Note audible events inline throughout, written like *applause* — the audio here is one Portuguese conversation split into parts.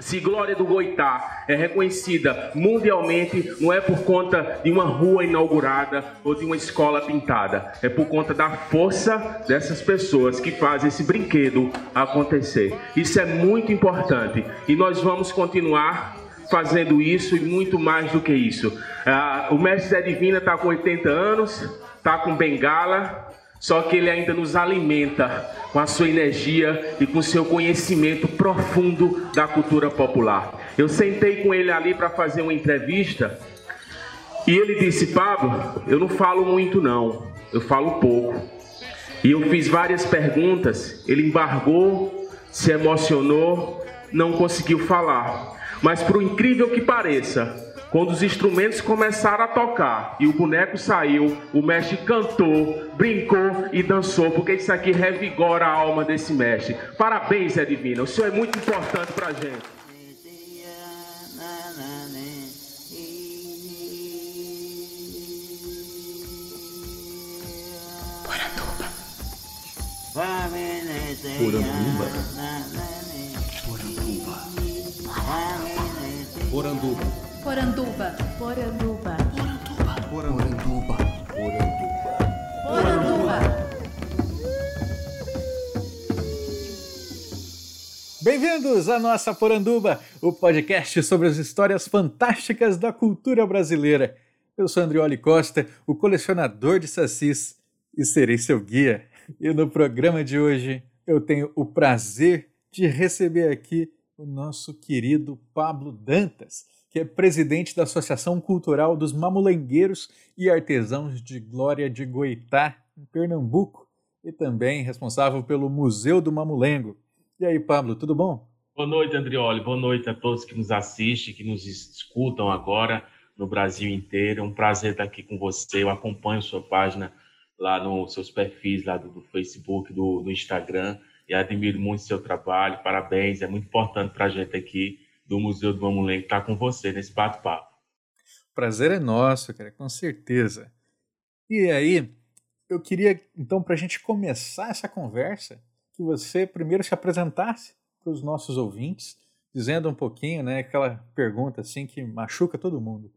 Se Glória do Goitá é reconhecida mundialmente, não é por conta de uma rua inaugurada ou de uma escola pintada, é por conta da força dessas pessoas que fazem esse brinquedo acontecer. Isso é muito importante e nós vamos continuar fazendo isso e muito mais do que isso. Ah, o mestre Zé Divina está com 80 anos, está com bengala, só que ele ainda nos alimenta com a sua energia e com o seu conhecimento profundo da cultura popular. Eu sentei com ele ali para fazer uma entrevista e ele disse: Pablo, eu não falo muito, não, eu falo pouco. E eu fiz várias perguntas, ele embargou, se emocionou, não conseguiu falar. Mas, por incrível que pareça, quando os instrumentos começaram a tocar e o boneco saiu, o mestre cantou, brincou e dançou, porque isso aqui revigora a alma desse mestre. Parabéns, Zé Divina. O senhor é muito importante pra gente. Poranduba. Poranduba. Poranduba. Poranduba. Poranduba. Poranduba. Poranduba. Poranduba. Poranduba. Bem-vindos à nossa Poranduba, o podcast sobre as histórias fantásticas da cultura brasileira. Eu sou Andrioli Costa, o colecionador de sacis, e serei seu guia. E no programa de hoje eu tenho o prazer de receber aqui o nosso querido Pablo Dantas que é presidente da Associação Cultural dos Mamulengueiros e Artesãos de Glória de Goitá, em Pernambuco, e também responsável pelo Museu do Mamulengo. E aí, Pablo, tudo bom? Boa noite, Andrioli. Boa noite a todos que nos assistem, que nos escutam agora no Brasil inteiro. É um prazer estar aqui com você. Eu acompanho sua página lá nos seus perfis lá do, do Facebook, do, do Instagram, e admiro muito seu trabalho. Parabéns, é muito importante para a gente aqui do Museu do Mamulengo estar com você nesse bate-papo. Prazer é nosso, cara, com certeza. E aí, eu queria, então, para a gente começar essa conversa, que você primeiro se apresentasse para os nossos ouvintes, dizendo um pouquinho, né, aquela pergunta assim que machuca todo mundo.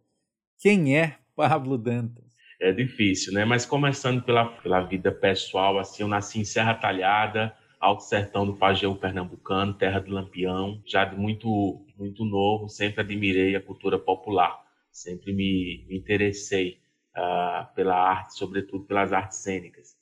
Quem é Pablo Dantas? É difícil, né? Mas começando pela, pela vida pessoal, assim, eu nasci em Serra Talhada, Alto Sertão do Pajeú Pernambucano, terra do Lampião. Já de muito, muito novo, sempre admirei a cultura popular, sempre me, interessei uh, pela arte, sobretudo pelas artes cênicas.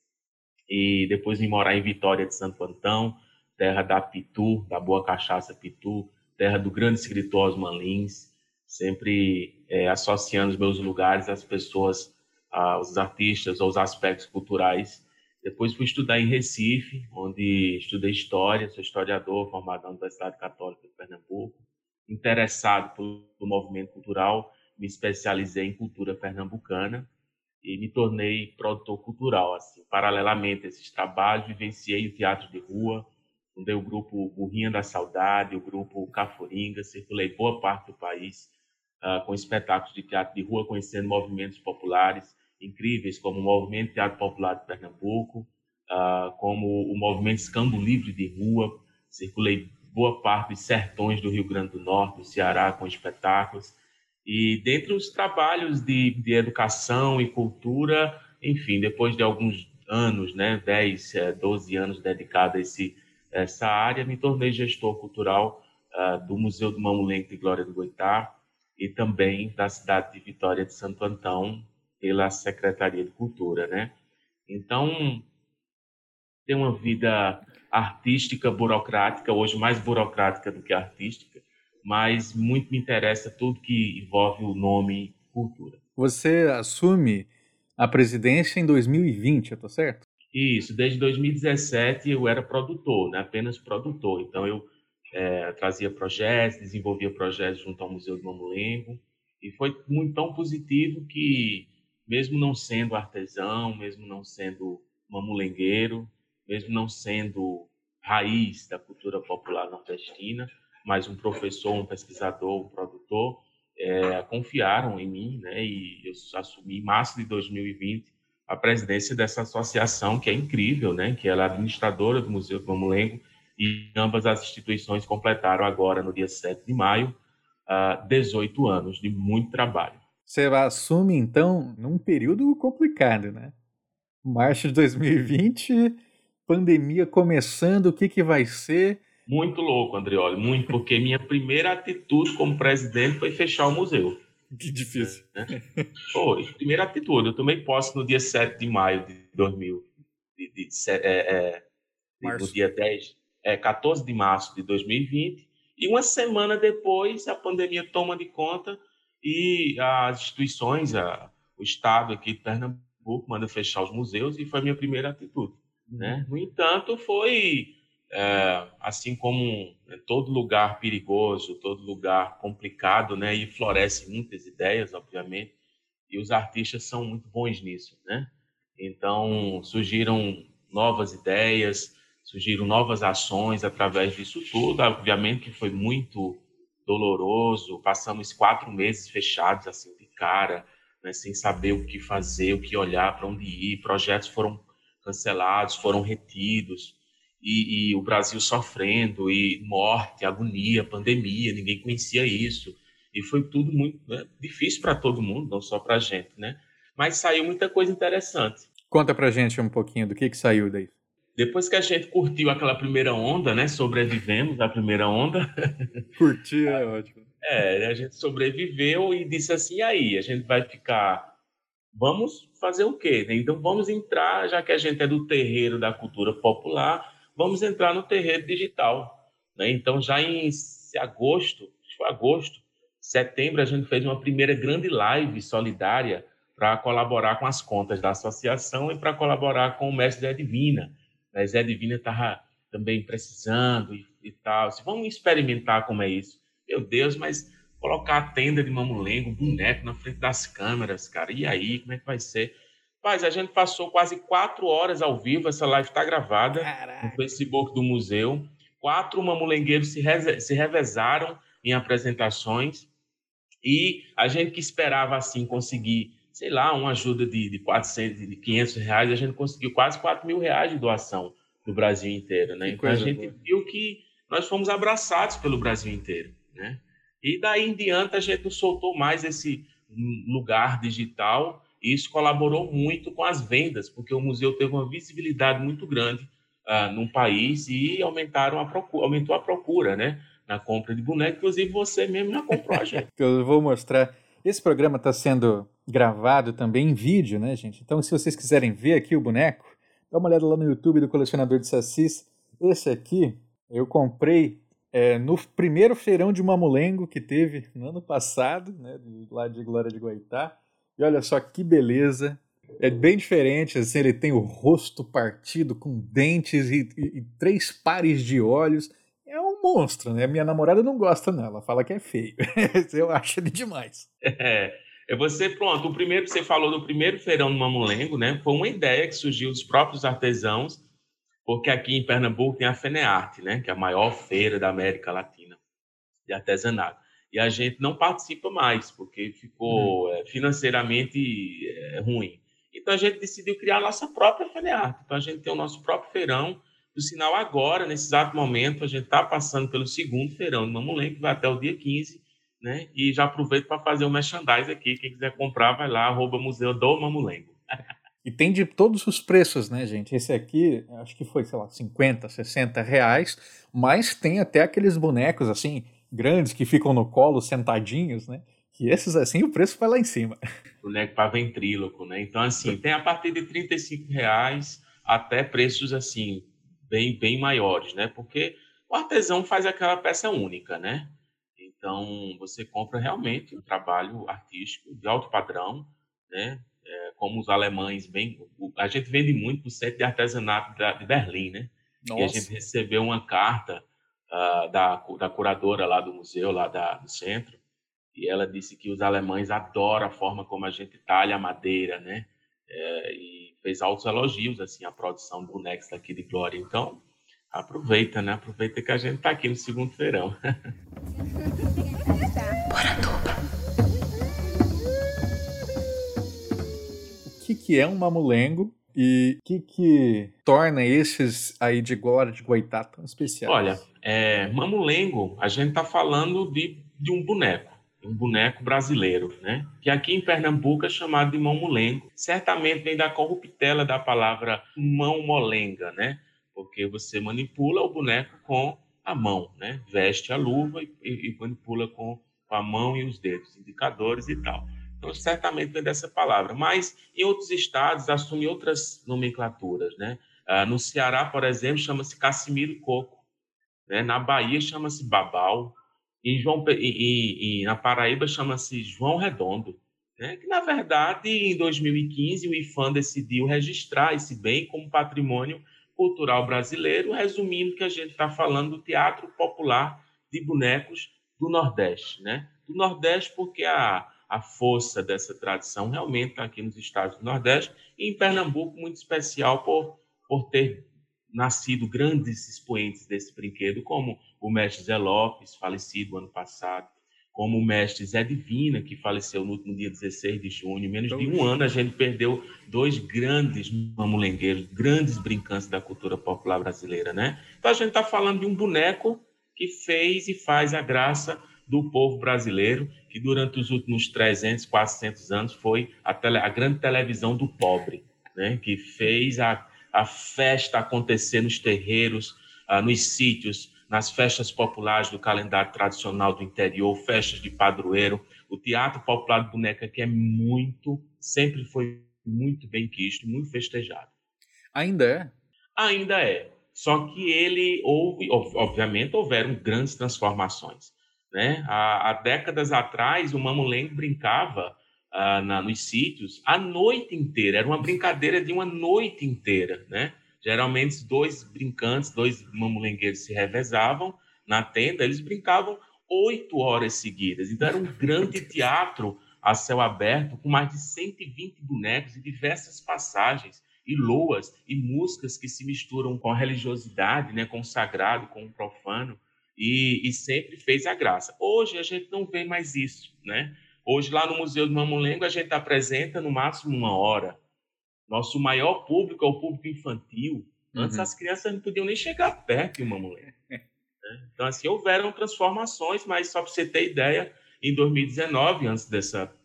E depois de morar em Vitória de Santo Antão, terra da Pitu, da boa cachaça Pitu, terra do grande escritor Osman Lins, sempre é, associando os meus lugares às pessoas, aos artistas, aos aspectos culturais depois fui estudar em Recife, onde estudei História, sou historiador, formado na Universidade Católica de Pernambuco. Interessado pelo movimento cultural, me especializei em cultura pernambucana e me tornei produtor cultural. Assim, paralelamente a esses trabalhos, vivenciei o teatro de rua, fundei o grupo Burrinha da Saudade, o grupo Caforinga, circulei boa parte do país uh, com espetáculos de teatro de rua, conhecendo movimentos populares, incríveis, como o Movimento Teatro Popular de Pernambuco, uh, como o Movimento Escambo Livre de Rua. Circulei boa parte dos sertões do Rio Grande do Norte, do Ceará, com espetáculos. E dentre os trabalhos de, de educação e cultura, enfim, depois de alguns anos, né, 10, 12 eh, anos dedicado a esse, essa área, me tornei gestor cultural uh, do Museu do Mamulengo de Glória do Goitá e também da cidade de Vitória de Santo Antão, pela Secretaria de Cultura, né? Então, tem uma vida artística, burocrática, hoje mais burocrática do que artística, mas muito me interessa tudo que envolve o nome cultura. Você assume a presidência em 2020, eu tô certo? Isso, desde 2017 eu era produtor, né? apenas produtor. Então eu é, trazia projetos, desenvolvia projetos junto ao Museu do Mamulengo, e foi muito tão positivo que mesmo não sendo artesão, mesmo não sendo mamulengueiro, mesmo não sendo raiz da cultura popular nordestina, mas um professor, um pesquisador, um produtor, é, confiaram em mim, né? E eu assumi em março de 2020 a presidência dessa associação que é incrível, né? Que ela é administradora do Museu do Mamulengo e ambas as instituições completaram agora, no dia 7 de maio, 18 anos de muito trabalho. Você assume, então, num período complicado, né? Março de 2020, pandemia começando, o que, que vai ser? Muito louco, Andrioli, muito, porque minha *laughs* primeira atitude como presidente foi fechar o museu. Que difícil. Né? Foi, primeira atitude. Eu tomei posse no dia 7 de maio de 2000, de, de, é, é, no dia 10, é, 14 de março de 2020, e uma semana depois a pandemia toma de conta e as instituições, a, o Estado aqui de Pernambuco manda fechar os museus e foi a minha primeira atitude. Né? Uhum. No entanto, foi é, assim como todo lugar perigoso, todo lugar complicado, né? E floresce muitas ideias, obviamente, e os artistas são muito bons nisso, né? Então surgiram novas ideias, surgiram novas ações através disso tudo. Obviamente que foi muito doloroso. Passamos quatro meses fechados assim de cara, né? sem saber o que fazer, o que olhar, para onde ir. Projetos foram cancelados, foram retidos e, e, o Brasil sofrendo, e morte, agonia, pandemia, ninguém conhecia isso. E foi tudo muito né, difícil para todo mundo, não só para a gente, né? Mas saiu muita coisa interessante. Conta para gente um pouquinho do que, que saiu daí. Depois que a gente curtiu aquela primeira onda, né? Sobrevivemos a primeira onda. *laughs* Curtir é ótimo. É, a gente sobreviveu e disse assim, e aí, a gente vai ficar... Vamos fazer o quê? Então vamos entrar, já que a gente é do terreiro da cultura popular, vamos entrar no terreno digital. Né? Então, já em agosto, agosto, setembro, a gente fez uma primeira grande live solidária para colaborar com as contas da associação e para colaborar com o mestre Zé Divina. O Zé Divina estava também precisando e, e tal. Assim, vamos experimentar como é isso. Meu Deus, mas colocar a tenda de mamulengo, boneco na frente das câmeras, cara, e aí, como é que vai ser? Mas a gente passou quase quatro horas ao vivo, essa live está gravada Caraca. no Facebook do museu. Quatro mamulengueiros se, se revezaram em apresentações e a gente que esperava assim conseguir, sei lá, uma ajuda de, de 400, de 500 reais, a gente conseguiu quase 4 mil reais de doação do Brasil inteiro, né? Então a gente boa. viu que nós fomos abraçados pelo Brasil inteiro, né? E daí em diante a gente soltou mais esse lugar digital e isso colaborou muito com as vendas, porque o museu teve uma visibilidade muito grande uh, no país e aumentaram a procura, aumentou a procura, né? Na compra de boneco, inclusive você mesmo já comprou a gente. *laughs* Eu vou mostrar. Esse programa está sendo gravado também em vídeo, né, gente? Então, se vocês quiserem ver aqui o boneco, dá uma olhada lá no YouTube do Colecionador de Sassis. Esse aqui eu comprei é, no primeiro feirão de mamulengo que teve no ano passado, né, lá de Glória de Goitá. E olha só que beleza. É bem diferente, assim, ele tem o rosto partido com dentes e, e, e três pares de olhos. É um monstro, né? Minha namorada não gosta, não. Ela fala que é feio. *laughs* Eu acho ele demais. É, é você, pronto, o primeiro que você falou do primeiro feirão no Mamulengo, né? Foi uma ideia que surgiu dos próprios artesãos, porque aqui em Pernambuco tem a FENEARTE, né? Que é a maior feira da América Latina de artesanato e a gente não participa mais, porque ficou uhum. financeiramente é, ruim. Então a gente decidiu criar a nossa própria FENEARTE. Então a gente tem o nosso próprio feirão. Por sinal, agora, nesse exato momento, a gente está passando pelo segundo feirão de Mamulen, que vai até o dia 15, né? E já aproveito para fazer o merchandise aqui. Quem quiser comprar, vai lá, arroba Museu do Mamulengo. *laughs* E tem de todos os preços, né, gente? Esse aqui, acho que foi, sei lá, 50, 60 reais, mas tem até aqueles bonecos, assim, grandes que ficam no colo sentadinhos, né? Que esses assim o preço vai lá em cima. Boneco para ventríloco, né? Então assim, tem a partir de 35 reais até preços assim bem bem maiores, né? Porque o artesão faz aquela peça única, né? Então você compra realmente um trabalho artístico de alto padrão, né? É, como os alemães bem, a gente vende muito o centro de artesanato de Berlim, né? Nossa. E a gente recebeu uma carta uh, da, da curadora lá do museu, lá da, do centro, e ela disse que os alemães adoram a forma como a gente talha a madeira, né? É, e fez altos elogios, assim, à produção do Next aqui de Glória. Então, aproveita, né? Aproveita que a gente está aqui no segundo feirão. *laughs* que, é um mamulengo E o que, que torna esses aí de Glória de Goitá tão especiais? Olha, é, Mamulengo, a gente está falando de, de um boneco, um boneco brasileiro, né? Que aqui em Pernambuco é chamado de mamulengo. Certamente vem da corruptela da palavra mão molenga, né? Porque você manipula o boneco com a mão, né? Veste a luva e, e manipula com a mão e os dedos, indicadores e tal. Então, certamente vem dessa palavra. Mas em outros estados assume outras nomenclaturas, né? Ah, no Ceará, por exemplo, chama-se Cassimiro Coco. Né? Na Bahia chama-se Babal. Em João, e, e, e na Paraíba chama-se João Redondo. Né? Que, na verdade, em 2015, o IFAM decidiu registrar esse bem como patrimônio cultural brasileiro, resumindo que a gente está falando do teatro popular de bonecos do Nordeste. Né? Do Nordeste porque a a força dessa tradição realmente está aqui nos estados do Nordeste e em Pernambuco, muito especial por, por ter nascido grandes expoentes desse brinquedo, como o mestre Zé Lopes, falecido ano passado, como o mestre Zé Divina, que faleceu no último dia 16 de junho. Menos de um ano, a gente perdeu dois grandes mamulengueiros, grandes brincantes da cultura popular brasileira, né? Então, a gente está falando de um boneco que fez e faz a graça do povo brasileiro, que durante os últimos 300, 400 anos foi a, tele, a grande televisão do pobre, né? que fez a, a festa acontecer nos terreiros, ah, nos sítios, nas festas populares do calendário tradicional do interior, festas de padroeiro. O teatro popular de boneca que é muito, sempre foi muito bem quisto, muito festejado. Ainda é? Ainda é. Só que ele houve, obviamente, houveram grandes transformações. Né? Há, há décadas atrás, o mamulengo brincava ah, na, nos sítios a noite inteira. Era uma brincadeira de uma noite inteira. Né? Geralmente, dois brincantes, dois mamulengueiros se revezavam na tenda, eles brincavam oito horas seguidas. Então, era um grande *laughs* teatro a céu aberto, com mais de 120 bonecos e diversas passagens, e loas, e músicas que se misturam com a religiosidade, né, com o sagrado, com o profano e, e, sempre fez a graça. Hoje a gente não vê mais isso, né? Hoje lá no Museu do Mamulengo a gente apresenta no máximo uma hora. Nosso maior público é o público infantil. Antes uhum. as crianças não podiam nem chegar perto do Mamulengo. né? Então assim houveram transformações, mas só para você ter ideia, em 2019, antes dessa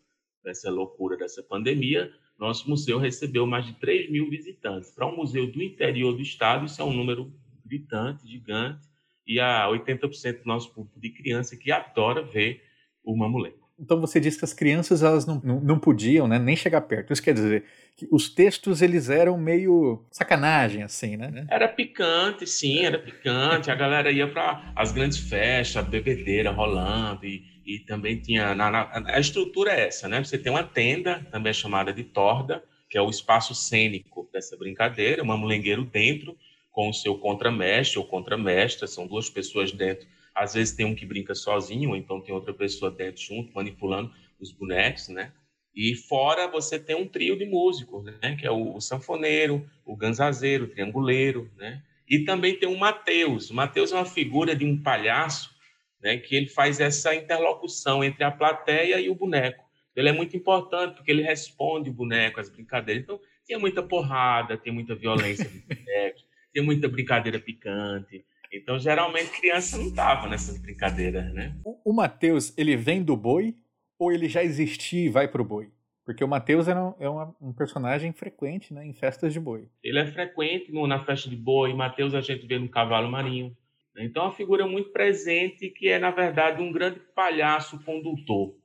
dessa loucura dessa pandemia, nosso museu recebeu mais de 3 mil visitantes. Para um museu do interior do estado, isso é um número gritante, gigante e a 80% do nosso público de criança que adora ver o mamulengo. Então você disse que as crianças elas não, não, não, podiam né, nem chegar perto. Isso quer dizer que os textos eles eram meio sacanagem, assim, né? Era picante, sim, era picante. A galera ia para as grandes festas, bebedeira rolando e, e também tinha... Na, na, a estrutura é essa, né? Você tem uma tenda, também é chamada de torda, que é o espaço cênico dessa brincadeira, o mamulengueiro dentro, com o seu contramestre ou contramestra, são duas pessoas dentro. Às vezes tem um que brinca sozinho, ou então tem outra pessoa dentro junto, manipulando os bonecos, né? E fora você tem um trio de músicos, né? Que é o, sanfoneiro, o ganzazeiro, o trianguleiro, né? E também tem o Mateus. O Mateus é uma figura de um palhaço, né? Que ele faz essa interlocução entre a plateia e o boneco. Ele é muito importante porque ele responde o boneco, as brincadeiras. Então, tem muita porrada, tem muita violência dos bonecos tem muita brincadeira picante. Então, geralmente, criança não tava nessas brincadeiras, né? O, o Matheus, ele vem do boi ou ele já existia e vai pro boi? Porque o Matheus é, um, é um, personagem frequente né, em festas de boi. Ele é frequente no, na festa de boi. Matheus a gente vê no cavalo marinho. Então, é uma figura muito presente que é, na verdade, um grande palhaço condutor.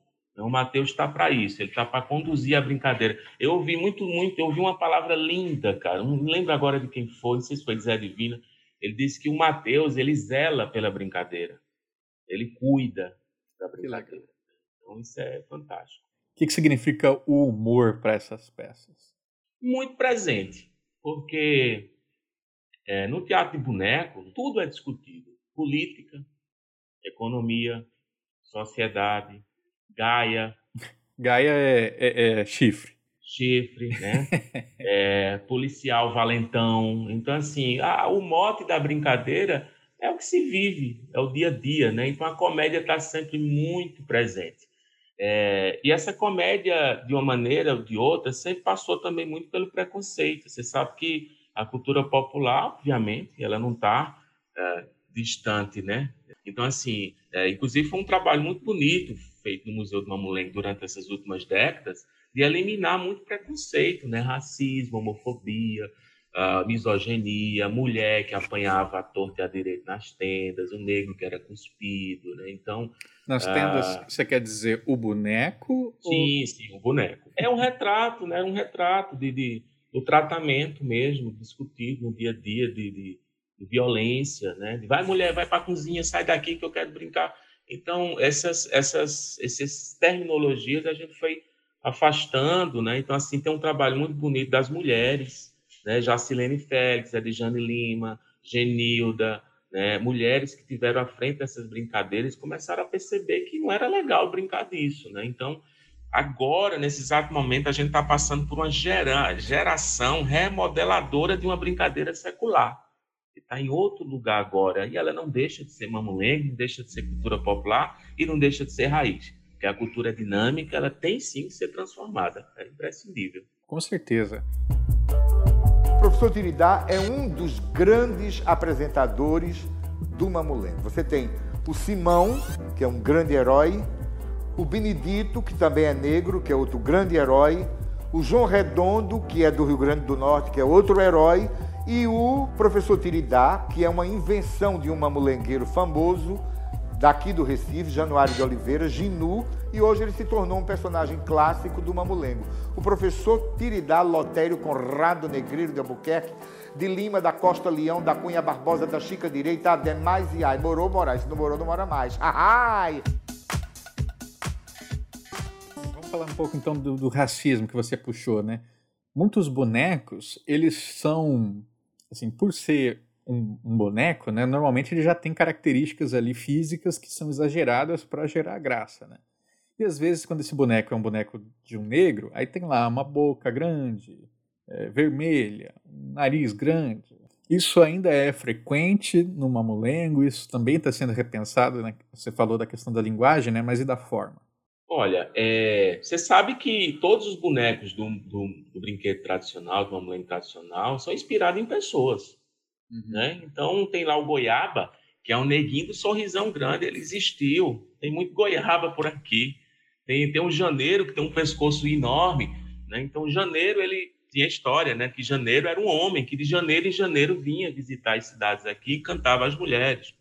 Então, o Mateus está para isso, ele está para conduzir a brincadeira. Eu ouvi muito, muito, eu ouvi uma palavra linda, cara. Não lembro agora de quem foi, não sei se foi de Zé Divina. Ele disse que o Mateus, ele zela pela brincadeira. Ele cuida da brincadeira. Então, isso é fantástico. O que, que significa o humor para essas peças? Muito presente, porque é, no teatro de boneco, tudo é discutido: política, economia, sociedade, Gaia. Gaia é, é, é chifre. Chifre, né? *laughs* é, policial valentão. Então, assim, a, o mote da brincadeira é o que se vive, é o dia a dia, né? Então, a comédia está sempre muito presente. É, e essa comédia, de uma maneira ou de outra, sempre passou também muito pelo preconceito. Você sabe que a cultura popular, obviamente, ela não está é, distante, né? Então, assim, é, inclusive foi um trabalho muito bonito feito no Museu do Mamulengo durante essas últimas décadas, de eliminar muito preconceito, né? Racismo, homofobia, uh, misoginia, mulher que apanhava a torta e a direita nas tendas, o negro que era cuspido, né? Então... Nas tendas, uh, você quer dizer o boneco? Sim, ou... sim, o boneco. É um retrato, né? Um retrato de, de, do tratamento mesmo, discutido no dia a dia de, de, de violência, né? De, vai mulher, vai para a cozinha, sai daqui que eu quero brincar. Então, essas, essas, essas terminologias a gente foi afastando, né? Então, assim, tem um trabalho muito bonito das mulheres, né? Jacilene Félix, Edjane Lima, Genilda, né? mulheres que tiveram à frente dessas brincadeiras começaram a perceber que não era legal brincar disso, né? Então, agora, nesse exato momento, a gente está passando por uma gera, geração remodeladora de uma brincadeira secular, está em outro lugar agora, e ela não deixa de ser mamulengo, não deixa de ser cultura popular e não deixa de ser raiz porque a cultura é dinâmica, ela tem sim que ser transformada, é imprescindível. Com certeza. O professor Tiridá é um dos grandes apresentadores do Mamulengo. Você tem o Simão, que é um grande herói, o Benedito, que também é negro, que é outro grande herói, o João Redondo, que é do Rio Grande do Norte, que é outro herói, e o professor Tiridá, que é uma invenção de um mamulengueiro famoso, daqui do Recife, Januário de Oliveira, Ginu, e hoje ele se tornou um personagem clássico do Mamulengo. O professor Tiridá Lotério Conrado Negreiro de Albuquerque, de Lima, da Costa Leão, da Cunha Barbosa, da Chica Direita, Ademais e Ai. Morou, morar. Se não morou, não mora mais. Ai! Vamos falar um pouco então do, do racismo que você puxou, né? Muitos bonecos, eles são, assim, por ser um, um, boneco, né, normalmente ele já tem características ali físicas que são exageradas para gerar graça, né? E às vezes quando esse boneco é um boneco de um negro, aí tem lá uma boca grande, é, vermelha, um nariz grande. Isso ainda é frequente no mamulengo, isso também está sendo repensado, né? Você falou da questão da linguagem, né? Mas e da forma? Olha, é, você sabe que todos os bonecos do, do, do brinquedo tradicional, do mamulengo tradicional, são inspirados em pessoas. Uhum. Né? Então tem lá o goiaba, que é um neguinho do sorrisão grande, ele existiu. Tem muito goiaba por aqui. Tem, tem um janeiro que tem um pescoço enorme. Né? Então, janeiro, ele tinha história, né? Que janeiro era um homem que de janeiro em janeiro vinha visitar as cidades aqui e cantava as mulheres.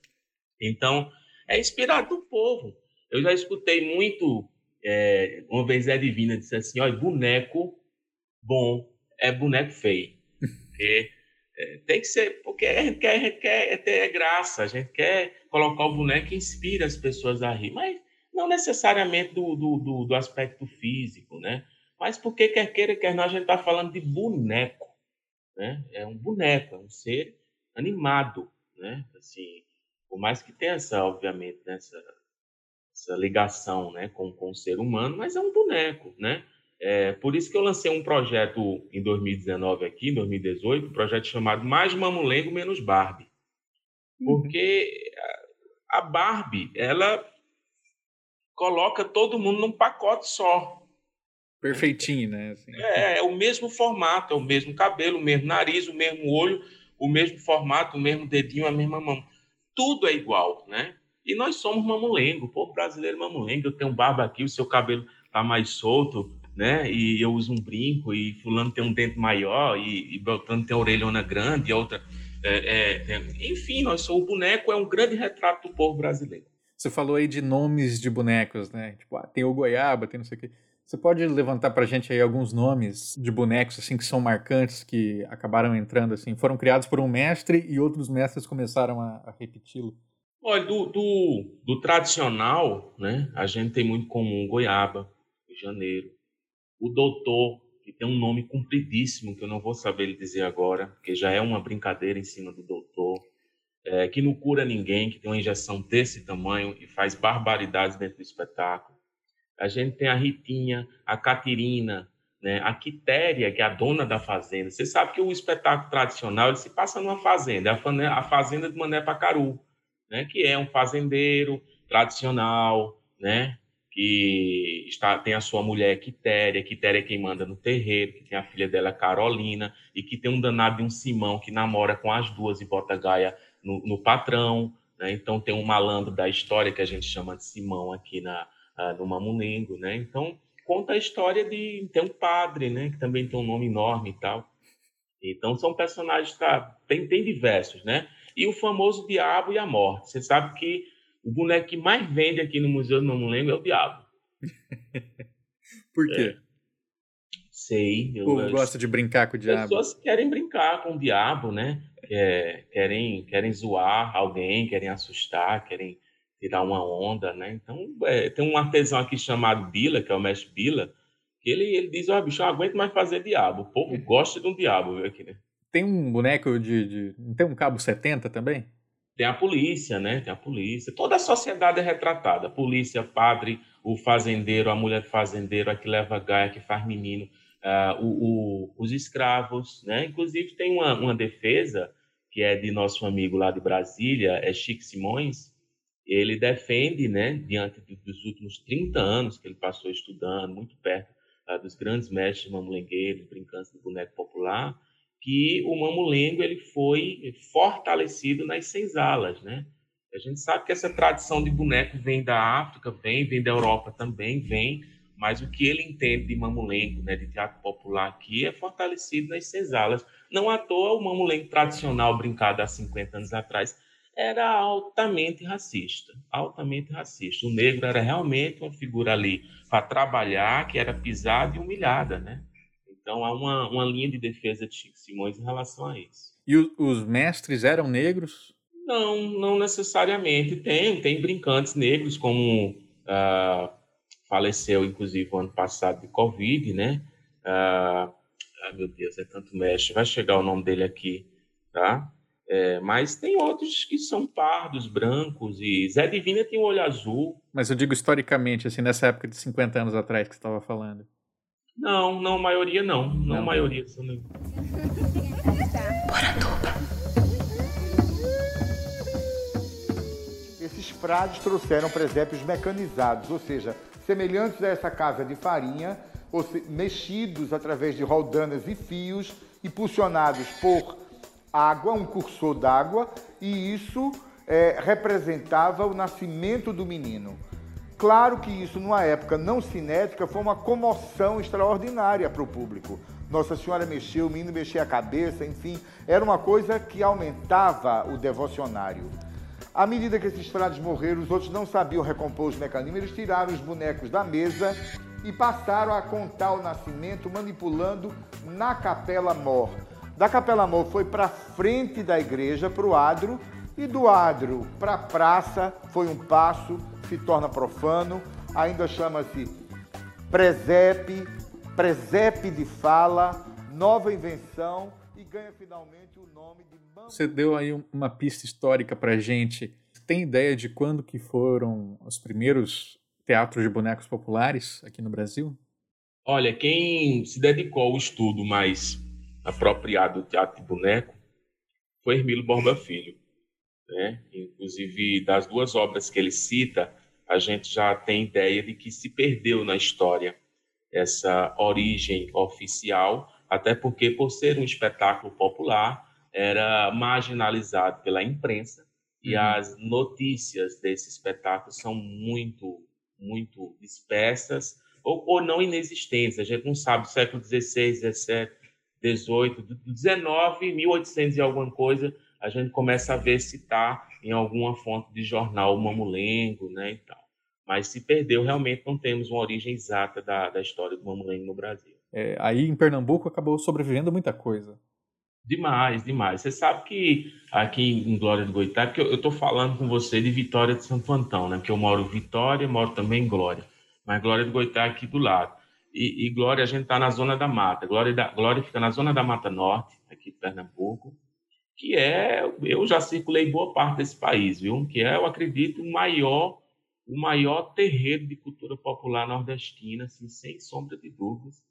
Então, é inspirado no povo. Eu já escutei muito. É, uma vez é divina disse assim: olha, boneco bom é boneco feio. *laughs* Porque é, tem que ser, porque a gente quer, a gente quer ter graça, a gente quer colocar o boneco que inspira as pessoas a rir, mas não necessariamente do, do, do, do aspecto físico, né? Mas porque quer queira, quer não, a gente está falando de boneco, né? É um boneco, é um ser animado, né? Assim, por mais que tenha essa, obviamente, né, essa, ligação, né, com, com o ser humano, mas é um boneco, né? É, por isso que eu lancei um projeto em 2019 aqui, em 2018, um projeto chamado Mais Mamulengo Menos Barbie. Uhum. Porque a Barbie, ela coloca todo mundo num pacote só. Perfeitinho, né? Assim. É, é o mesmo formato, é o mesmo cabelo, o mesmo nariz, o mesmo olho, o mesmo formato, o mesmo dedinho, a mesma mão. Tudo é igual, né? E nós somos mamulengo, povo brasileiro é mamulengo. Eu tenho barba aqui, o seu cabelo tá mais solto, né? E eu uso um brinco, e fulano tem um dente maior, e, e Beltrano tem a orelhona grande, e outra... É, é, enfim, nós somos, o boneco é um grande retrato do povo brasileiro. Você falou aí de nomes de bonecos, né? Tipo, ah, tem o goiaba, tem não sei o quê. Você pode levantar para a gente aí alguns nomes de bonecos assim que são marcantes, que acabaram entrando assim, foram criados por um mestre e outros mestres começaram a, a repeti-lo? Olha, do, do, do, tradicional, né? A gente tem muito comum goiaba, janeiro, o doutor, que tem um nome compridíssimo, que eu não vou saber lhe dizer agora, porque já é uma brincadeira em cima do doutor, é, que não cura ninguém, que tem uma injeção desse tamanho e faz barbaridades dentro do espetáculo. A gente tem a Ritinha, a Catirina, né, a Quitéria, que é a dona da fazenda. Você sabe que o espetáculo tradicional ele se passa numa fazenda, a fazenda de Mané Pacaru, né, que é um fazendeiro tradicional, né, que está, tem a sua mulher Quitéria, Quitéria é quem manda no terreiro, que tem a filha dela Carolina, e que tem um danado de um Simão que namora com as duas e bota Gaia no, no patrão. Né? Então tem um malandro da história que a gente chama de Simão aqui na, uh, no Mamunengo. Né? Então conta a história de ter um padre, né? que também tem um nome enorme e tal. Então são personagens, tá, tem, tem diversos, né? E o famoso Diabo e a Morte. Você sabe que o boneco que mais vende aqui no Museu do Mamulengo é o Diabo. *laughs* Por quê? É. Sei. Eu, o gosta de brincar com o diabo. As pessoas querem brincar com o diabo, né? É, querem, querem zoar alguém, querem assustar, querem tirar uma onda, né? Então, é, tem um artesão aqui chamado Bila, que é o mestre Bila, que ele, ele diz, ó, oh, bicho, eu não aguento mais fazer diabo. O povo *laughs* gosta de um diabo, viu, aqui, né? Tem um boneco de, tem um cabo 70 também? Tem a polícia, né? Tem a polícia. Toda a sociedade é retratada. polícia, padre, o fazendeiro, a mulher fazendeiro, a que leva gaia, que faz menino, uh, o, o, os escravos, né? Inclusive tem uma, uma defesa que é de nosso amigo lá de Brasília, é Chico Simões, ele defende, né, diante dos últimos 30 anos que ele passou estudando, muito perto uh, dos grandes mestres mamulengueiros, brincantes do boneco popular, que o mamulengo ele foi fortalecido nas senzalas, né? A gente sabe que essa tradição de boneco vem da África, vem, vem da Europa também, vem, mas o que ele entende de mamulengo, né, de teatro popular aqui, é fortalecido nas senzalas. Não à toa o mamulengo tradicional brincado há 50 anos atrás era altamente racista, altamente racista. O negro era realmente uma figura ali para trabalhar, que era pisada e humilhada, né? Então há uma, uma linha de defesa de Chico Simões em relação a isso. E o, os mestres eram negros? Não, não necessariamente. Tem, tem brincantes negros, como uh, faleceu, inclusive, o ano passado de Covid, né? Ai, meu Deus, é tanto mestre. Vai chegar o nome dele aqui, tá? É, mas tem outros que são pardos, brancos, e Zé Divina tem um olho azul. Mas eu digo historicamente, assim, nessa época de 50 anos atrás que você estava falando. Não, não, maioria não. Não, não. maioria. Não. Esses frades trouxeram presépios mecanizados, ou seja, semelhantes a essa casa de farinha, mexidos através de roldanas e fios, impulsionados por água, um cursor d'água, e isso é, representava o nascimento do menino. Claro que isso, numa época não cinética, foi uma comoção extraordinária para o público. Nossa Senhora mexeu, o menino mexia a cabeça, enfim, era uma coisa que aumentava o devocionário. À medida que esses frades morreram, os outros não sabiam recompor os mecanismos, eles tiraram os bonecos da mesa e passaram a contar o nascimento manipulando na capela mor. Da capela mor foi para frente da igreja, para o adro, e do adro para a praça foi um passo, se torna profano, ainda chama-se presepe, presepe de fala, nova invenção e ganha finalmente o nome de Você deu aí uma pista histórica para gente. Tem ideia de quando que foram os primeiros teatros de bonecos populares aqui no Brasil? Olha, quem se dedicou ao estudo mais apropriado do teatro de boneco foi Hermílio Borba Filho. Né? Inclusive, das duas obras que ele cita, a gente já tem ideia de que se perdeu na história essa origem oficial, até porque, por ser um espetáculo popular, era marginalizado pela imprensa e uhum. as notícias desse espetáculo são muito, muito dispersas ou, ou, não inexistentes. A gente não sabe século XVI, XVII, XVIII, XIX, 1800 e alguma coisa, a gente começa a ver se está em alguma fonte de jornal mamulengo, né, e tal. Mas se perdeu, realmente não temos uma origem exata da, da história do mamulengo no Brasil. É, aí em Pernambuco acabou sobrevivendo muita coisa. Demais, demais. Você sabe que aqui em Glória do Goitá, porque eu estou falando com você de Vitória de Santo Antão, né? Porque eu moro em Vitória, moro também em Glória. Mas Glória do Goitá é aqui do lado. E, e Glória, a gente está na zona da mata. Glória, da, Glória fica na zona da Mata Norte, aqui de Pernambuco que é, eu já circulei boa parte desse país, viu? Que é, eu acredito, o maior, o maior terreiro de cultura popular nordestina, assim, sem sombra de dúvidas.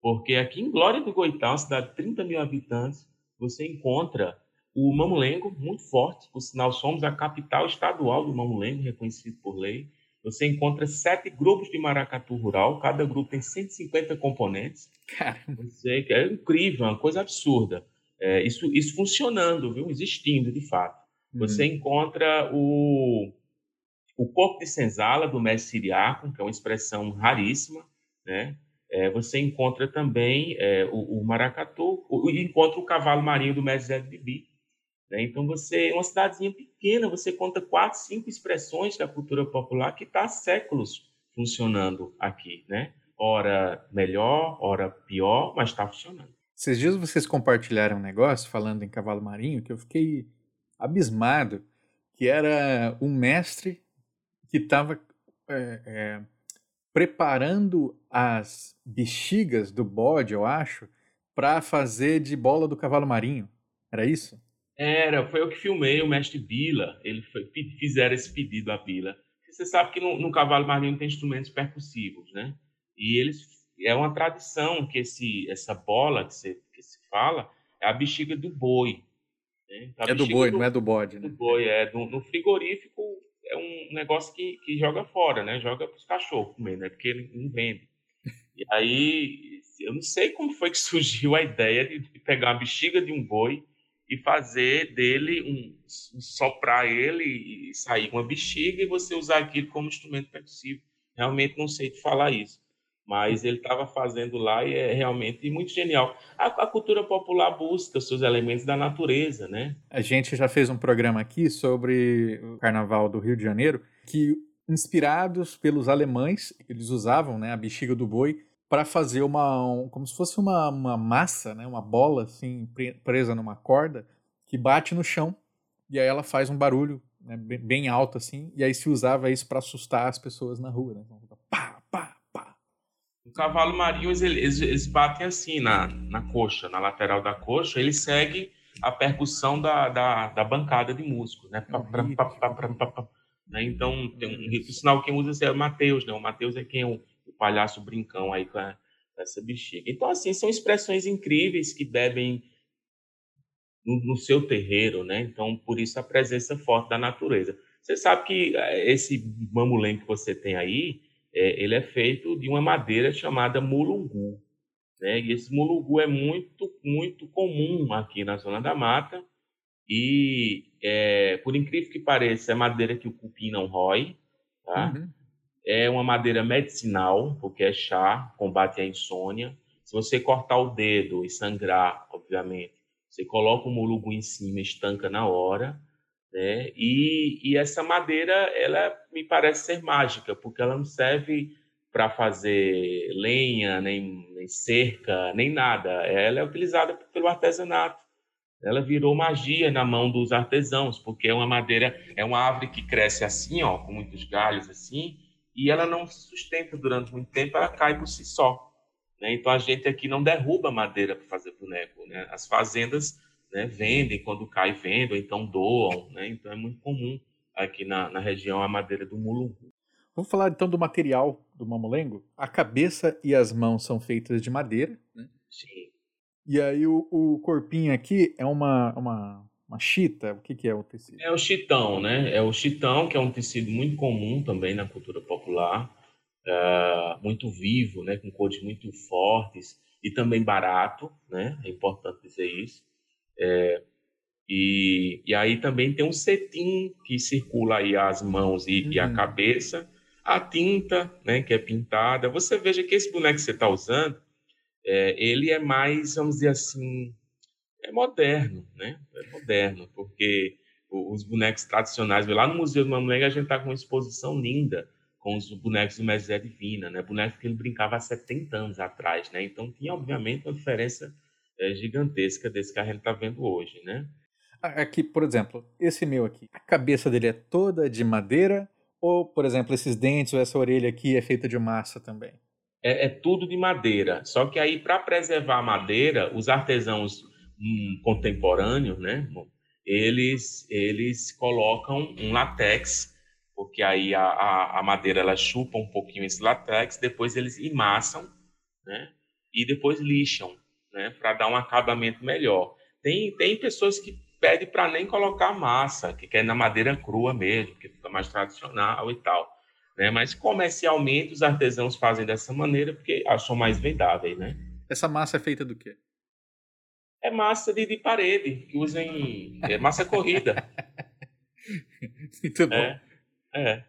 Porque aqui em Glória do Goitá, uma cidade de 30 mil habitantes, você encontra o mamulengo muito forte, por sinal somos a capital estadual do mamulengo, reconhecido por lei. Você encontra sete grupos de maracatu rural, cada grupo tem 150 componentes. Caramba. Você, é incrível, é uma coisa absurda. É, isso, isso funcionando, viu? existindo de fato. Você Uhum. encontra o, o corpo de senzala do mestre Siriaco, que é uma expressão raríssima, né? É, você encontra também é, o, o maracatu, o, encontra o cavalo marinho do mestre Zé Bibi. Né? Então, você, é uma cidadezinha pequena, você conta quatro, cinco expressões da cultura popular que está há séculos funcionando aqui, né? Ora melhor, ora pior, mas está funcionando. Esses dias vocês compartilharam um negócio falando em cavalo marinho que eu fiquei abismado, que era um mestre que estava preparando as bexigas do bode, eu acho, para fazer de bola do cavalo marinho. Era isso? Era, foi eu que filmei o mestre Bila. Ele foi, fizeram esse pedido à Bila. Você sabe que no, no cavalo marinho tem instrumentos percussivos, né? E eles é uma tradição que esse essa bola que se, que se fala é a bexiga do boi. né? Então, a É do boi, não é do bode, do né? boi. É do- no frigorífico é um negócio que, que joga fora, né? Joga para os cachorros comer, né? Porque ele não vende. E aí, eu não sei como foi que *laughs* surgiu a ideia de, pegar uma bexiga de um boi e fazer dele um, um soprar ele e sair uma bexiga e você usar aquilo como instrumento percussivo. Realmente não sei te falar isso, mas ele estava fazendo lá e é realmente muito genial. A, a cultura popular busca seus elementos da natureza, né? A gente já fez um programa aqui sobre o Carnaval do Rio de Janeiro, que inspirados pelos alemães, eles usavam né, a bexiga do boi para fazer uma, um- como se fosse uma, uma massa, né, uma bola assim pre- presa numa corda que bate no chão e aí ela faz um barulho né, bem, bem alto assim e aí se usava isso para assustar as pessoas na rua, né? O cavalo marinho, eles, eles, batem assim na, na coxa, na lateral da coxa, ele segue a percussão da, da, da bancada de músicos, né? Pá, pá. Né? Então, tem um, por sinal, quem usa é o Matheus, né? O Matheus é quem é o, o palhaço brincão aí com, a- com essa bexiga. Então, assim, são expressões incríveis que bebem no, no seu terreiro, né? Então, por isso a presença forte da natureza. Você sabe que eh, esse mamulém que você tem aí, é, ele é feito de uma madeira chamada mulungu. Né? E esse mulungu é muito, muito comum aqui na Zona da Mata. E, é, por incrível que pareça, é madeira que o cupim não rói. Tá? Uhum. É uma madeira medicinal, porque é chá, combate a insônia. Se você cortar o dedo e sangrar, obviamente, você coloca o mulungu em cima, estanca na hora. Né? E, e essa madeira, ela me parece ser mágica, porque ela não serve para fazer lenha, nem, nem cerca, nem nada. Ela é utilizada pelo artesanato. Ela virou magia na mão dos artesãos, porque é uma madeira, é uma árvore que cresce assim, ó, com muitos galhos assim, e ela não se sustenta durante muito tempo, ela cai por si só. Né? Então a gente aqui não derruba madeira para fazer boneco. Né? As fazendas né, vendem quando cai, vendem, então doam. Né? Então é muito comum aqui na, na região a madeira do mulungu. Vamos falar então do material do mamulengo. A cabeça e as mãos são feitas de madeira. Sim. E aí o, o corpinho aqui é uma, uma, uma chita. O que, que é o tecido? É o chitão, né? É o chitão, que é um tecido muito comum também na cultura popular, é, muito vivo, né? Com cores muito fortes e também barato, né? É importante dizer isso. É, e, e aí também tem um cetim que circula aí as mãos e, e a Uhum. cabeça, a tinta, né? Que é pintada. Você veja que esse boneco que você está usando, é, ele é mais, vamos dizer assim, é moderno, né? É moderno, porque os bonecos tradicionais, lá no Museu do Mamulenga a gente está com uma exposição linda com os bonecos do Mestre Divina, né? Bonecos que ele brincava há 70 anos atrás, né? Então tinha, obviamente, uma diferença eh, gigantesca desse que a gente está vendo hoje, né? Aqui, por exemplo, esse meu aqui. A cabeça dele é toda de madeira? Ou, por exemplo, esses dentes ou essa orelha aqui é feita de massa também? É, é tudo de madeira. Só que aí, para preservar a madeira, os artesãos hum, contemporâneos, né? Eles, eles colocam um latex, porque aí a, a, a madeira ela chupa um pouquinho esse latex, depois eles emassam, né? E depois lixam, né? Para dar um acabamento melhor. Tem, tem pessoas que pedem para nem colocar massa, que quer na madeira crua mesmo, que fica mais tradicional e tal. Né? Mas comercialmente os artesãos fazem dessa maneira porque acham mais vendáveis, né? Essa massa é feita do quê? É massa de, de parede, que usam em... É massa corrida. *laughs* Muito bom. É, é.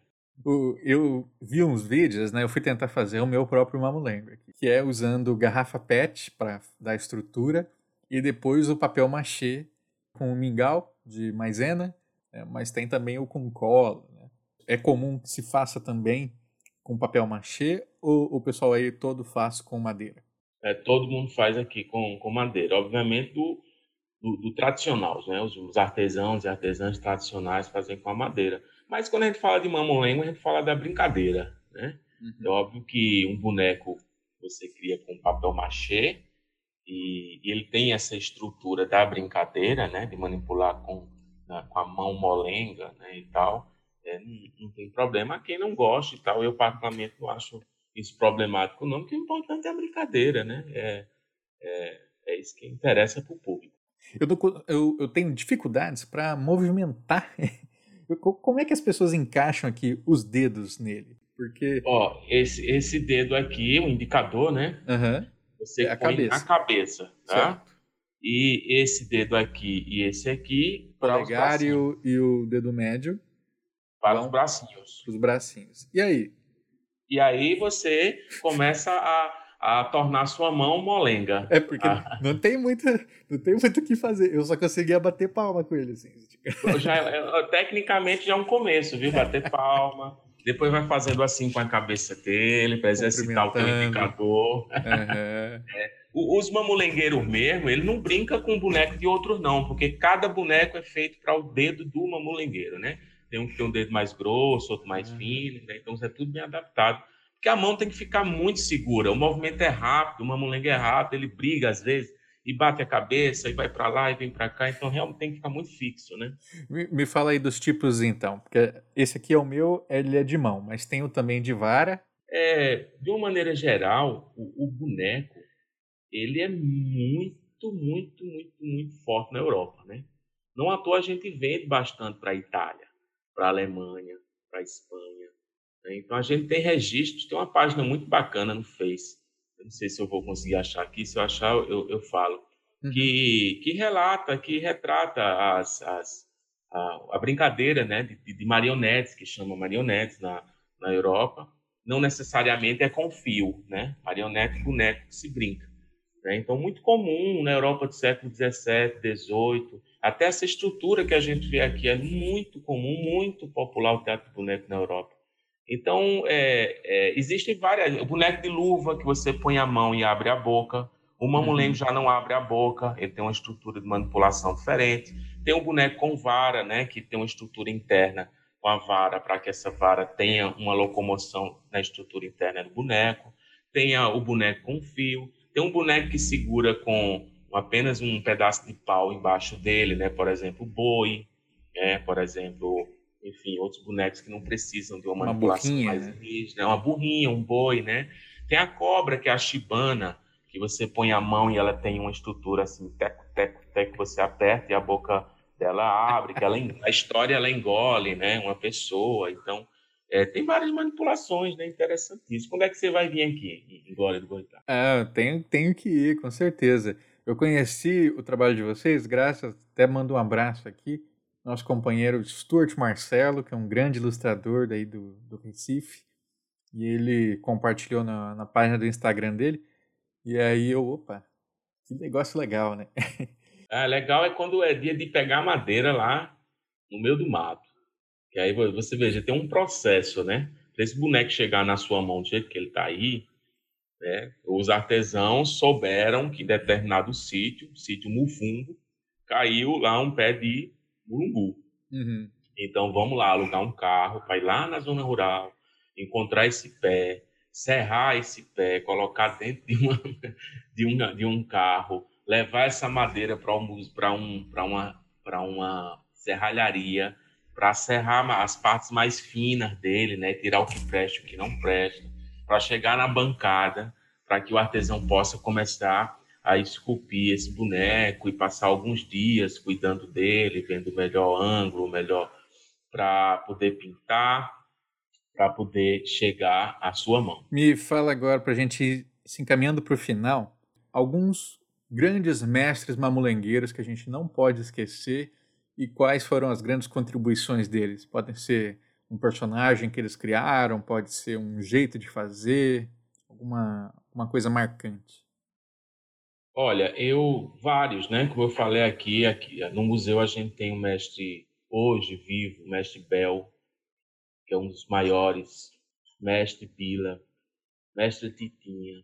O- eu vi uns vídeos, né? Eu fui tentar fazer o meu próprio mamulengo aqui, que é usando garrafa PET para dar estrutura e depois o papel machê com mingau de maisena, né, mas tem também o com cola. Né? É comum que se faça também com papel machê ou o pessoal aí todo faz com madeira? É, todo mundo faz aqui com, com madeira. Obviamente do, do, do tradicional, né? Os, os artesãos e artesãs tradicionais fazem com a madeira. Mas quando a gente fala de mamulengo, a gente fala da brincadeira, né? É óbvio que um boneco você cria com papel machê e, e ele tem essa estrutura da brincadeira, né? De manipular com, na- com a mão molenga, né? E tal. É, não, não tem problema. Quem não gosta e tal, eu particularmente não acho isso problemático não, porque o importante é a brincadeira, né? É, é, é isso que interessa para o público. Eu, tô eu- eu tenho dificuldades para movimentar. *laughs* Como é que as pessoas encaixam aqui os dedos nele? Porque. Ó, esse, esse dedo aqui, o indicador, né? Aham, Você É a põe cabeça. na cabeça, tá? certo. E esse dedo aqui e esse aqui os Polegar e o, e o dedo médio Para vão- os bracinhos. os bracinhos. E aí? E aí você começa a, a tornar sua mão molenga. É porque Ah. *laughs* não tem muito, não tem muito o que fazer. Eu só conseguia bater palma com ele assim. Já, é- tecnicamente já é um começo, viu? Bater palma. Depois vai fazendo assim com a cabeça dele, para exercitar o indicador. Aham. *laughs* O- Os mamulengueiros mesmo, ele não brinca com boneco de outros, não, porque cada boneco é feito para o dedo do mamulengueiro, né? Tem um que tem um dedo mais grosso, outro mais Ah. fino, né? então isso é tudo bem adaptado. Porque a mão tem que ficar muito segura, o movimento é rápido, o mamulengo é rápido, ele briga às vezes e bate a cabeça e vai para lá e vem para cá, então realmente tem que ficar muito fixo, né? Me, me fala aí dos tipos então, porque esse aqui é o meu, ele é de mão, mas tem o também de vara. É, de uma maneira geral, o, o boneco ele é muito, muito, muito, muito forte na Europa, né? Não à toa a gente vende bastante para a Itália, para a Alemanha, para a Espanha. Né? Então a gente tem registros, tem uma página muito bacana no Face. Eu não sei se eu vou conseguir achar aqui, se eu achar eu, eu falo. Uhum. Que, que relata, que retrata as, as, a, a brincadeira né, de, de marionetes, que chama marionetes na, na Europa não necessariamente é com fio, né? Marionete e boneco que se brinca. né? Então, muito comum na Europa do século XVII, XVIII, até essa estrutura que a gente vê aqui é muito comum, muito popular o teatro boneco na Europa. Então, é, é, existem várias. O boneco de luva, que você põe a mão e abre a boca. O mamulengo já não abre a boca, ele tem uma estrutura de manipulação diferente. Tem o boneco com vara, né, que tem uma estrutura interna com a vara para que essa vara tenha uma locomoção na estrutura interna do boneco. Tem a- o boneco com fio. Tem um boneco que segura com apenas um pedaço de pau embaixo dele, né? Por exemplo, o boi, né? Por exemplo, enfim, outros bonecos que não precisam de uma Uma manipulação mais né? rígida, uma burrinha, um boi, né? Tem a cobra, que é a chibana, que você põe a mão e ela tem uma estrutura assim, teco, teco, teco, você aperta e a boca dela abre, que ela, a história ela engole, né? Uma pessoa, então é, tem várias manipulações, né? Interessantíssimo. Quando é que você vai vir aqui, em- em Glória do Goitá? Ah, tenho, tenho que ir, com certeza. Eu conheci o trabalho de vocês, graças, até mando um abraço aqui, nosso companheiro Stuart Marcelo, que é um grande ilustrador daí do, do Recife, e ele compartilhou na, na página do Instagram dele, e aí eu, opa, que negócio legal, né? *laughs* Ah, legal é quando é dia de pegar madeira lá no meio do mato. Que aí vo- você veja, tem um processo, né? Para esse boneco chegar na sua mão do jeito que ele está aí, né? Os artesãos souberam que em determinado sítio, sítio Mufungo, caiu lá um pé de mulungu. Uhum. Então vamos lá alugar um carro para ir lá na zona rural, encontrar esse pé, serrar esse pé, colocar dentro de, uma, *laughs* de, um, de um carro, levar essa madeira para um, pra um, pra uma, pra uma serralharia, para serrar as partes mais finas dele, né? tirar o que presta e o que não presta, para chegar na bancada, para que o artesão possa começar a esculpir esse boneco e passar alguns dias cuidando dele, vendo o melhor ângulo, melhor para poder pintar. para poder chegar à sua mão. Me fala agora, para a gente ir se encaminhando para o final, alguns grandes mestres mamulengueiros que a gente não pode esquecer e quais foram as grandes contribuições deles? Podem ser um personagem que eles criaram, pode ser um jeito de fazer, alguma uma coisa marcante. Olha, eu vários, né? Como eu falei aqui, aqui no museu a gente tem o mestre hoje vivo, o mestre Bel, que é um dos maiores, mestre Pila, mestre Titinha,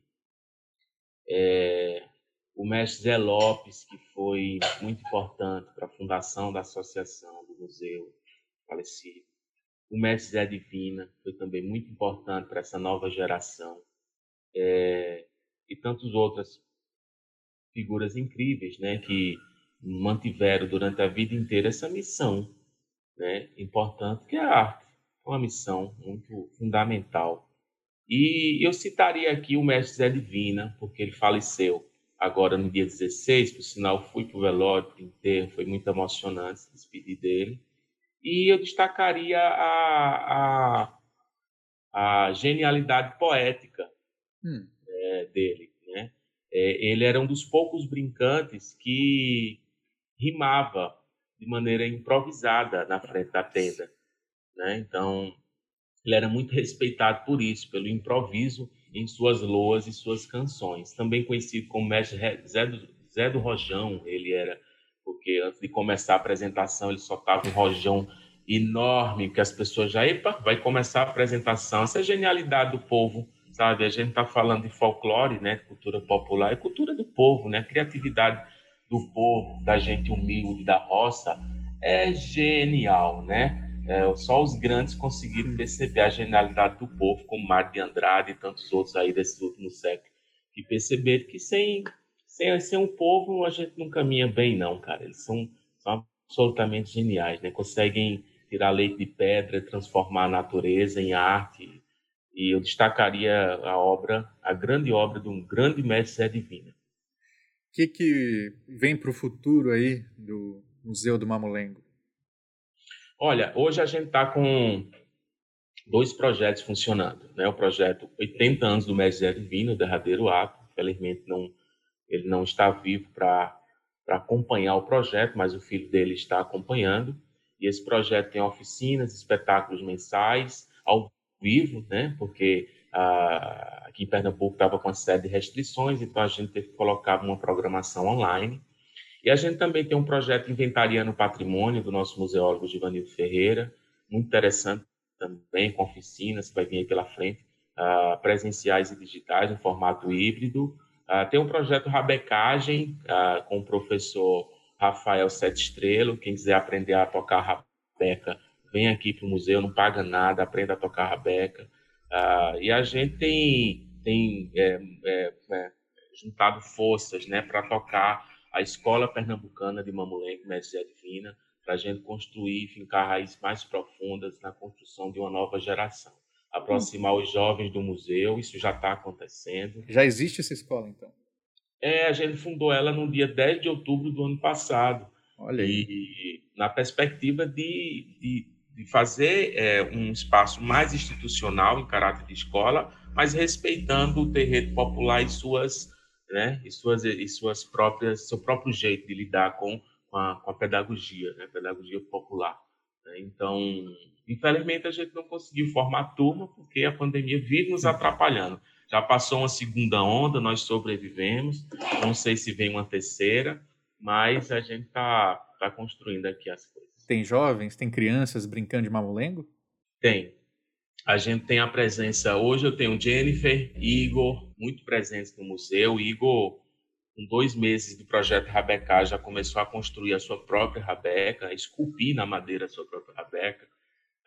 é, o mestre Zé Lopes, que foi muito importante para a fundação da associação do museu, falecido. O mestre Zé Divina foi também muito importante para essa nova geração. É, e tantas outras figuras incríveis, né, que mantiveram durante a vida inteira essa missão, né, importante que é a arte, é uma missão muito fundamental. E eu citaria aqui o mestre Zé Divina, porque ele faleceu agora no dia 16, por sinal fui para o velório, para o enterro, foi muito emocionante se despedir dele. E eu destacaria a, a, a genialidade poética hum. é, dele. É, ele era um dos poucos brincantes que rimava de maneira improvisada na frente da tenda. Né? Então, ele era muito respeitado por isso, pelo improviso em suas loas e suas canções. Também conhecido como mestre Zé do, Zé do Rojão, ele era, porque antes de começar a apresentação ele soltava um rojão enorme, que as pessoas já, epa, vai começar a apresentação. Essa é genialidade do povo, sabe? A gente está falando de folclore, né? Cultura popular, é cultura do povo, né? Criatividade do povo, da gente humilde, da roça, é genial, né? É, só os grandes conseguiram perceber a genialidade do povo, como Mário de Andrade e tantos outros aí desses últimos séculos, que perceberam que sem, sem, sem um povo a gente não caminha bem, não, cara. Eles são, são absolutamente geniais, né? Conseguem tirar leite de pedra, transformar a natureza em arte. E eu destacaria a obra, a grande obra de um grande mestre Zé Divina. O que, que vem para o futuro aí do Museu do Mamulengo? Olha, hoje a gente está com dois projetos funcionando. Né? O projeto 80 anos do Mestre Zé Divino, o derradeiro ato. Infelizmente, não, ele não está vivo para acompanhar o projeto, mas o filho dele está acompanhando. E esse projeto tem oficinas, espetáculos mensais, ao vivo, né? porque ah, aqui em Pernambuco estava com uma série de restrições, então a gente teve que colocar uma programação online. E a gente também tem um projeto Inventariando Patrimônio do nosso museólogo Givanildo Ferreira, muito interessante também, com oficinas que vai vir aí pela frente, uh, presenciais e digitais, no formato híbrido. Uh, tem um projeto Rabecagem, com o professor Rafael Sete Estrelo. Quem quiser aprender a tocar rabeca, vem aqui para o museu, não paga nada, aprenda a tocar rabeca. e a gente tem, tem é, é, é, juntado forças né, para tocar a Escola Pernambucana de Mamulengo, Mestre Divina, para a gente construir e fincar raízes mais profundas na construção de uma nova geração. Aproximar os jovens do museu, isso já está acontecendo. Já existe essa escola, então? É, a gente fundou ela no dia 10 de outubro do ano passado. Olha aí. E, na perspectiva de, de, de fazer é, um espaço mais institucional em caráter de escola, mas respeitando o terreiro popular e suas né, e suas e suas próprias seu próprio jeito de lidar com, com, a, com a pedagogia, né, pedagogia popular. Né? Então, infelizmente a gente não conseguiu formar turma porque a pandemia vive nos atrapalhando. Já passou uma segunda onda, nós sobrevivemos. Não sei se vem uma terceira, mas a gente está tá construindo aqui as coisas. Tem jovens, tem crianças brincando de mamulengo? Tem, a gente tem a presença, hoje eu tenho Jennifer Igor muito presentes no museu. Igor, com dois meses do projeto Rabeca, já começou a construir a sua própria rabeca, a esculpir na madeira a sua própria rabeca.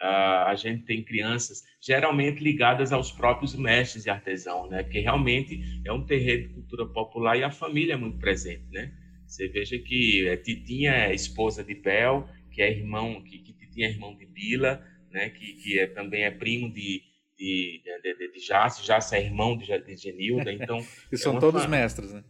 Uh, a gente tem crianças geralmente ligadas aos próprios mestres de artesão, né? Que realmente é um terreiro de cultura popular e a família é muito presente, né? Você veja que é, Titinha é esposa de Bel, que é irmão, que, que Titinha é irmão de Bila, né, que, que é, também é primo de, de, de, de, de Jace, Jace é irmão de, de Genilda, então... *laughs* e são é todos mestres, né?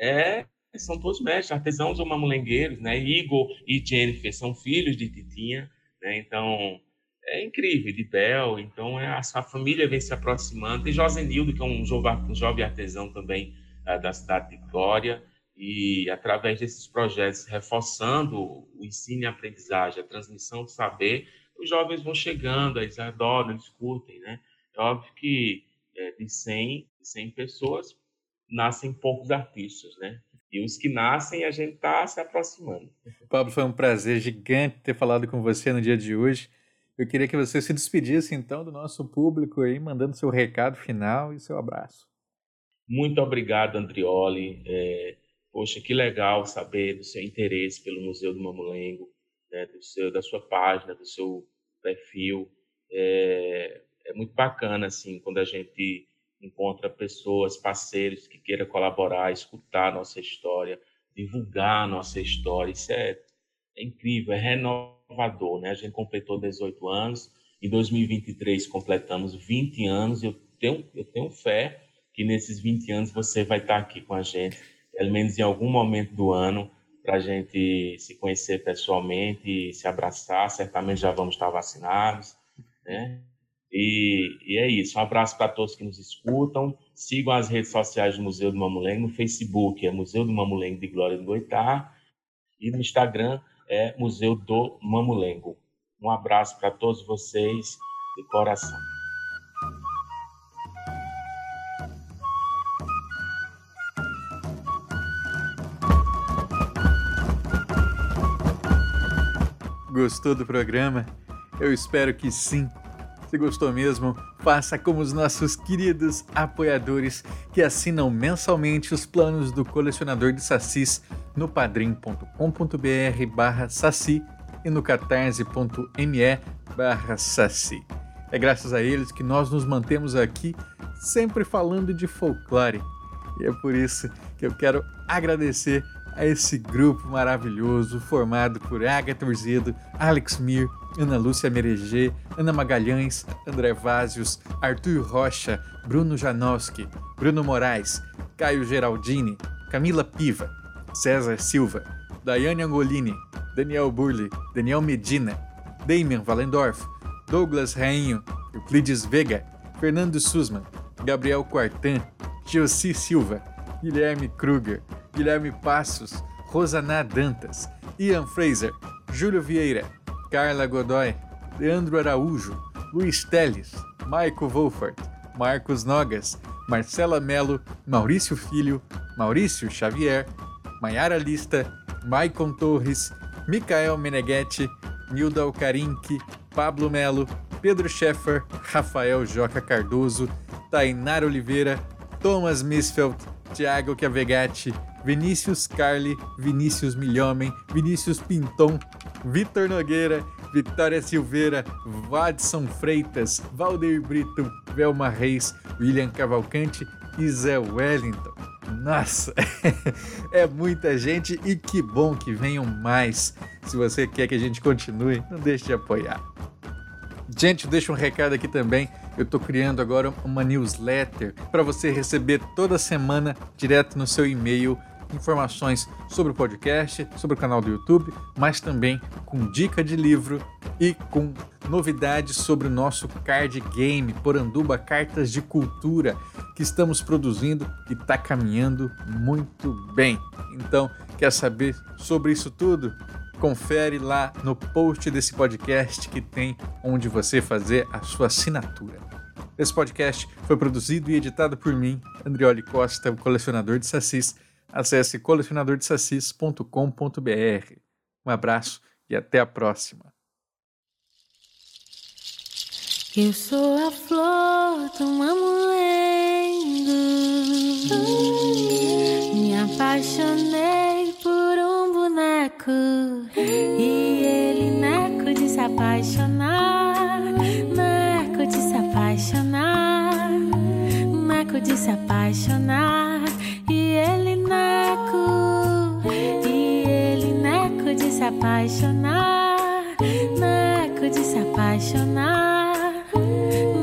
É, são todos mestres, artesãos ou mamulengueiros, né? Igor e Jennifer são filhos de Titinha, né? Então, é incrível, de Bel, então é, a, a família vem se aproximando. Tem Josenildo, que é um jovem, um jovem artesão também uh, da cidade de Glória, e através desses projetos, reforçando o ensino e aprendizagem, a transmissão do saber, os jovens vão chegando, eles adoram, eles curtem, né? É óbvio que é, de, 100, de 100 pessoas nascem poucos artistas, né? E os que nascem, a gente está se aproximando. Pablo, foi um prazer gigante ter falado com você no dia de hoje. Eu queria que você se despedisse então do nosso público aí, mandando seu recado final e seu abraço. Muito obrigado, Andrioli. É, poxa, que legal saber do seu interesse pelo Museu do Mamulengo, né, do seu, da sua página, do seu perfil. É, é muito bacana assim quando a gente encontra pessoas, parceiros que queiram colaborar, escutar a nossa história, divulgar a nossa história. Isso é, é incrível, é renovador, né? A gente completou 18 anos, em 2023 completamos 20 anos. Eu tenho, eu tenho fé que nesses 20 anos você vai estar aqui com a gente, pelo menos em algum momento do ano, para a gente se conhecer pessoalmente se abraçar. Certamente já vamos estar vacinados, né? E, e é isso. Um abraço para todos que nos escutam. Sigam as redes sociais do Museu do Mamulengo. No Facebook é Museu do Mamulengo de Glória do Goitá. E no Instagram é Museu do Mamulengo. Um abraço para todos vocês de coração. Gostou do programa? Eu espero que sim. Se gostou mesmo, faça como os nossos queridos apoiadores que assinam mensalmente os planos do colecionador de sacis no padrim.com.br barra saci e no catarse.me barra saci. É graças a eles que nós nos mantemos aqui sempre falando de folclore. E é por isso que eu quero agradecer a esse grupo maravilhoso formado por Agatha Urzedo, Alex Mir, Ana Lúcia Mereger, Ana Magalhães, André Vázios, Arthur Rocha, Bruno Janowski, Bruno Moraes, Caio Geraldini, Camila Piva, César Silva, Daiane Angolini, Daniel Burli, Daniel Medina, Damian Valendorf, Douglas Rainho, Euclides Vega, Fernando Sussman, Gabriel Quartan, Giosi Silva, Guilherme Kruger, Guilherme Passos, Rosaná Dantas, Ian Fraser, Júlio Vieira, Carla Godoy, Leandro Araújo, Luiz Teles, Maico Wolfert, Marcos Nogas, Marcela Melo, Maurício Filho, Maurício Xavier, Maiara Lista, Maicon Torres, Micael Meneghetti, Nilda Alcarinque, Pablo Melo, Pedro Scheffer, Rafael Joca Cardoso, Tainara Oliveira, Thomas Misfeld, Thiago Chiavegatti, Vinícius Carli, Vinícius Milhomem, Vinícius Pinton, Vitor Nogueira, Vitória Silveira, Vadson Freitas, Valdeir Brito, Velma Reis, William Cavalcante e Zé Wellington. Nossa, *laughs* é muita gente e que bom que venham mais. Se você quer que a gente continue, não deixe de apoiar. Gente, deixa um recado aqui também. Eu estou criando agora uma newsletter para você receber toda semana direto no seu e-mail informações sobre o podcast, sobre o canal do YouTube, mas também com dica de livro e com novidades sobre o nosso card game Poranduba Cartas de Cultura que estamos produzindo e está caminhando muito bem. Então, quer saber sobre isso tudo? Confere lá no post desse podcast que tem onde você fazer a sua assinatura. Esse podcast foi produzido e editado por mim, Andrioli Costa, o colecionador de sacis Acesse colecionadordesacis.com.br. Um abraço e até a próxima. Eu sou a flor do mamulengo. Me apaixonei por um boneco e ele neco de se apaixonar, neco de se apaixonar, neco de se apaixonar. se apaixonar, naco de se apaixonar,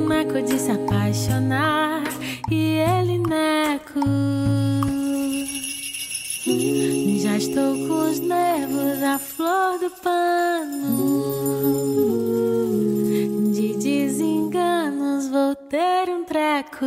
naco de se apaixonar, e ele neco. Já estou com os nervos à flor do pano. De desenganos vou ter um treco.